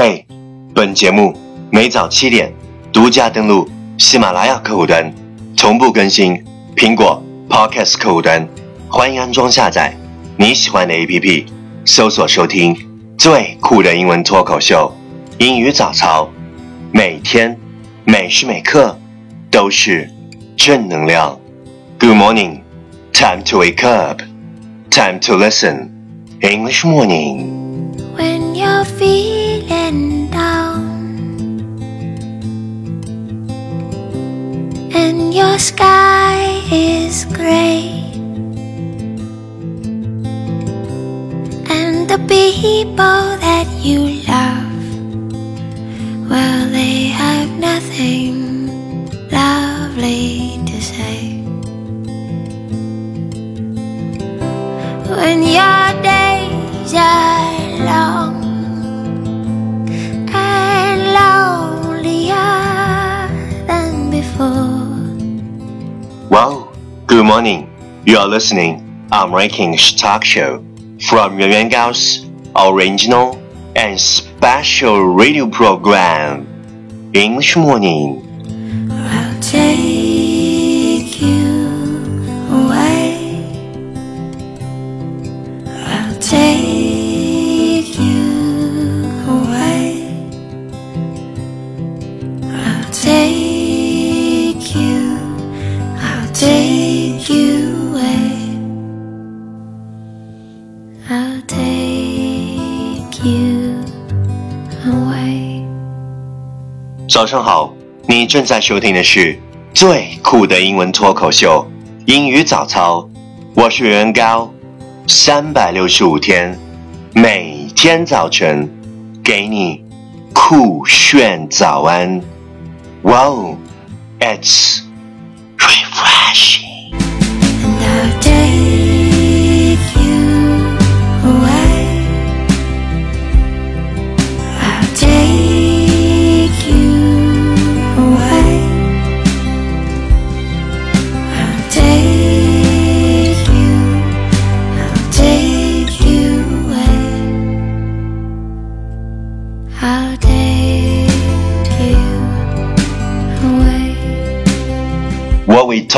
嘿，本节目每早七点独家登录喜马拉雅客户端，同步更新苹果 Podcast 客户端，欢迎安装下载你喜欢的 APP，搜索收听最酷的英文脱口秀——英语早操，每天每时每刻都是正能量。Good morning, time to wake up, time to listen English morning. when you're feeling your sky is gray. And the people that you love well they have nothing lovely to say. When your days are morning. You are listening American Talk Show from Yuan Gao's original and special radio program, English Morning. 早上好，你正在收听的是最酷的英文脱口秀——英语早操。我是袁高，三百六十五天，每天早晨给你酷炫早安。Wow, it's refreshing.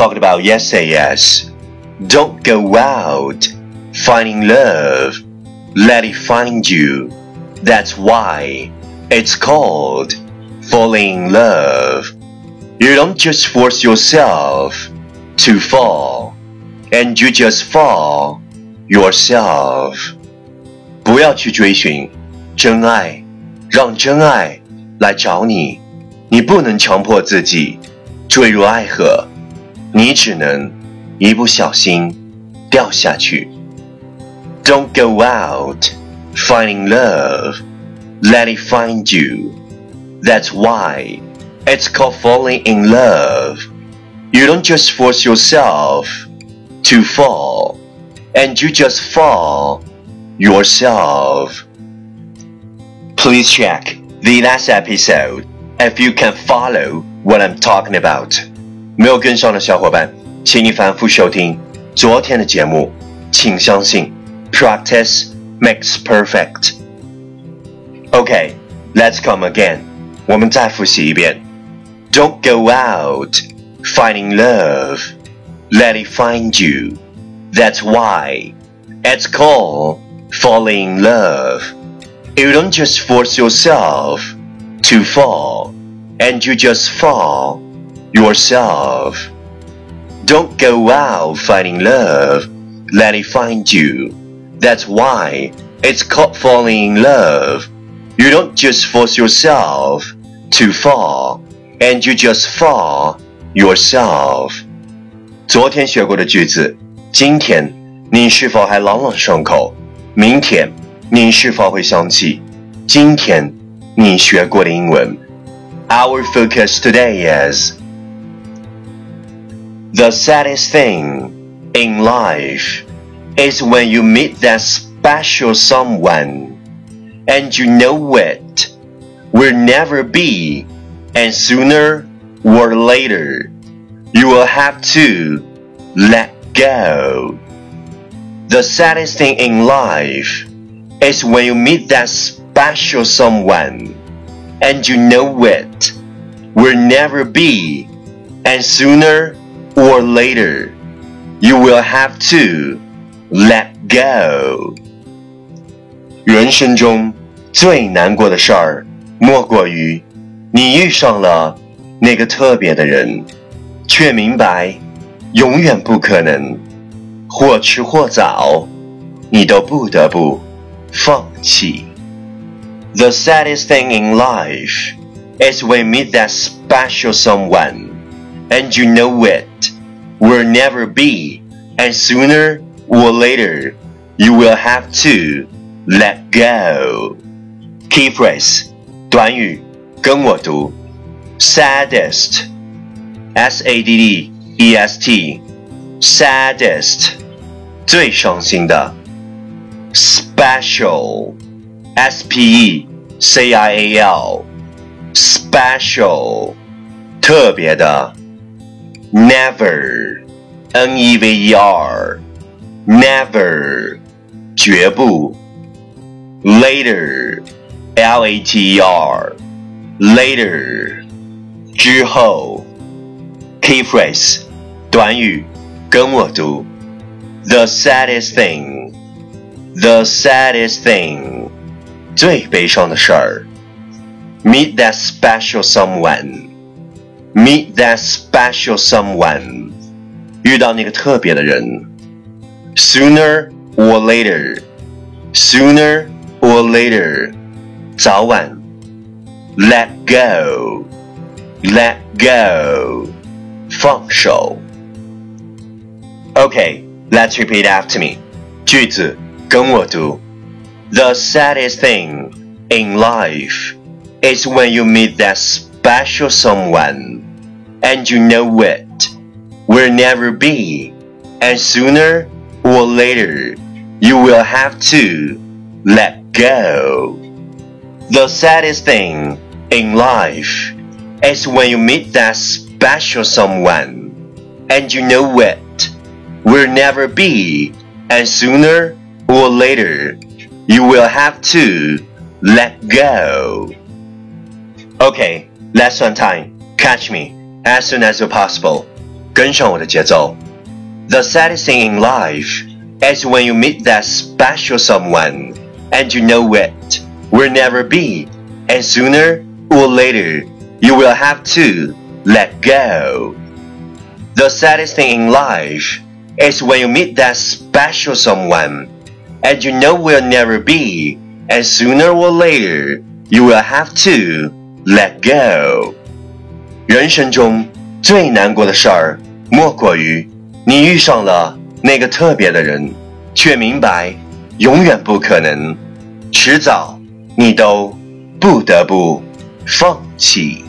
What we talked about yesterday is don't go out finding love, let it find you. That's why it's called falling in love. You don't just force yourself to fall, and you just fall yourself. 不要去追寻真爱，让真爱来找你。你不能强迫自己坠入爱河， 你只能一不小心掉下去。Don't go out finding love, let it find you. That's why it's called falling in love. You don't just force yourself to fall, and you just fall yourself. Please check the last episode if you can follow what I'm talking about. 没有跟上的小伙伴，请你反复收听昨天的节目。请相信，practice makes perfect. Okay, let's come again. 我们再复习一遍。Don't go out finding love. Let it find you. That's why it's called falling in love. You don't just force yourself to fall, and you just fall yourself. Don't go out finding love, let it find you. That's why it's called falling in love. You don't just force yourself to fall, and you just fall yourself. 昨天学过的句子，今天你是否还朗朗上口？明天你是否会想起今天你学过的英文？Our focus today is the saddest thing in life is when you meet that special someone and you know it will never be, and sooner or later you will have to let go. The saddest thing in life is when you meet that special someone, and you know it will never be, and sooner or later, you will have to let go. 人生中最难过的事儿，莫过于你遇上了那个特别的人，却明白永远不可能，或迟或早，你都不得不放弃。The saddest thing in life is when you meet that special someone, and you know it will never be, and sooner or later, you will have to let go. Key phrase 短语，跟我读，saddest, s a d d e s t, saddest 最伤心的，special, s p e c i a l, special 特别的，never, n e v e r, never 绝不，later, l a t e r, later 之后，key phrase 短语，跟我读，the saddest thing, the saddest thing 最悲伤的事儿，meet that special someone, meet that special someone 遇到那个特别的人，sooner or later, sooner or later 早晚，let go, let go 放手。Okay, let's repeat after me. 句子跟我读。The saddest thing in life is when you meet that special someone and you know it will never be, and sooner or later you will have to let go. The saddest thing in life is when you meet that special someone and you know it will never be, and sooner or later you will have to let go. Okay, lesson time. Catch me as soon as possible. 跟上我的节奏。The saddest thing in life is when you meet that special someone and you know it will never be, and sooner or later you will have to let go. The saddest thing in life is when you meet that special someone and you know will never be, and sooner or later you will have to let go. 人生中 最难过的事儿，莫过于你遇上了那个特别的人，却明白永远不可能，迟早你都不得不放弃。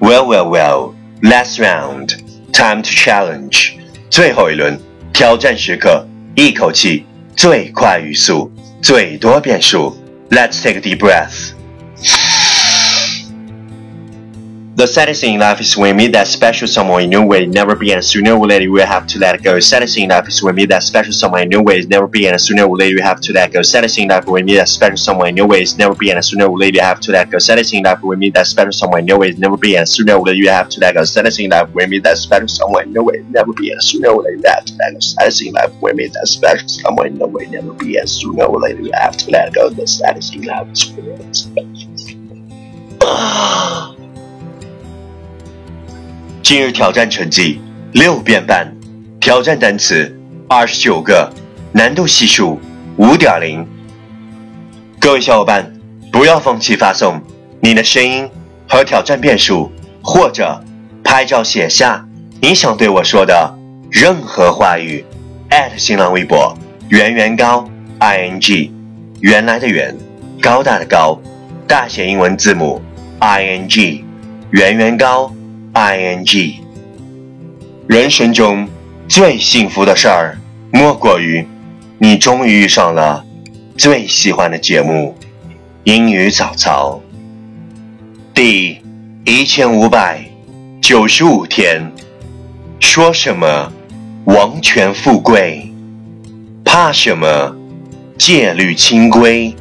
Well, well, well. Last round. Time to challenge. 最后一轮挑战时刻，一口气最快语速，最多变数。Let's take a deep breath. The saddest thing in life is when you meet that special someone you know will never be, and sooner or later you will have to let it go. Saddest thing in life is when you meet that special someone you know will never be, and sooner or later you have to let go. Saddest thing in life when you meet that special someone you know will never be, and sooner or later you have to let go. Saddest thing in life when you meet that special someone you know will never be, and sooner or later you have to let go. Saddest thing in life when you meet that special someone you know will never be, and sooner or later you have to let go. Saddest thing in life when you meet that special someone you know will never be, and sooner or later you have to let go. The saddest thing in life is when you meet that special someone. 今日挑战成绩六遍半，挑战单词二十九个，难度系数五点零。各位小伙伴，不要放弃发送你的声音和挑战变数，或者拍照写下你想对我说的任何话语。新浪微博圆圆高 i n g，原来的圆，高大的高，大写英文字母 i n g，圆圆高。ing，人生中最幸福的事儿，莫过于你终于遇上了最喜欢的节目《英语早操》。第一千五百九十五天，说什么王权富贵，怕什么戒律清规？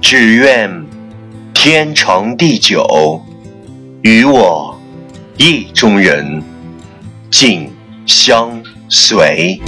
只愿天长地久，与我意中人紧相随。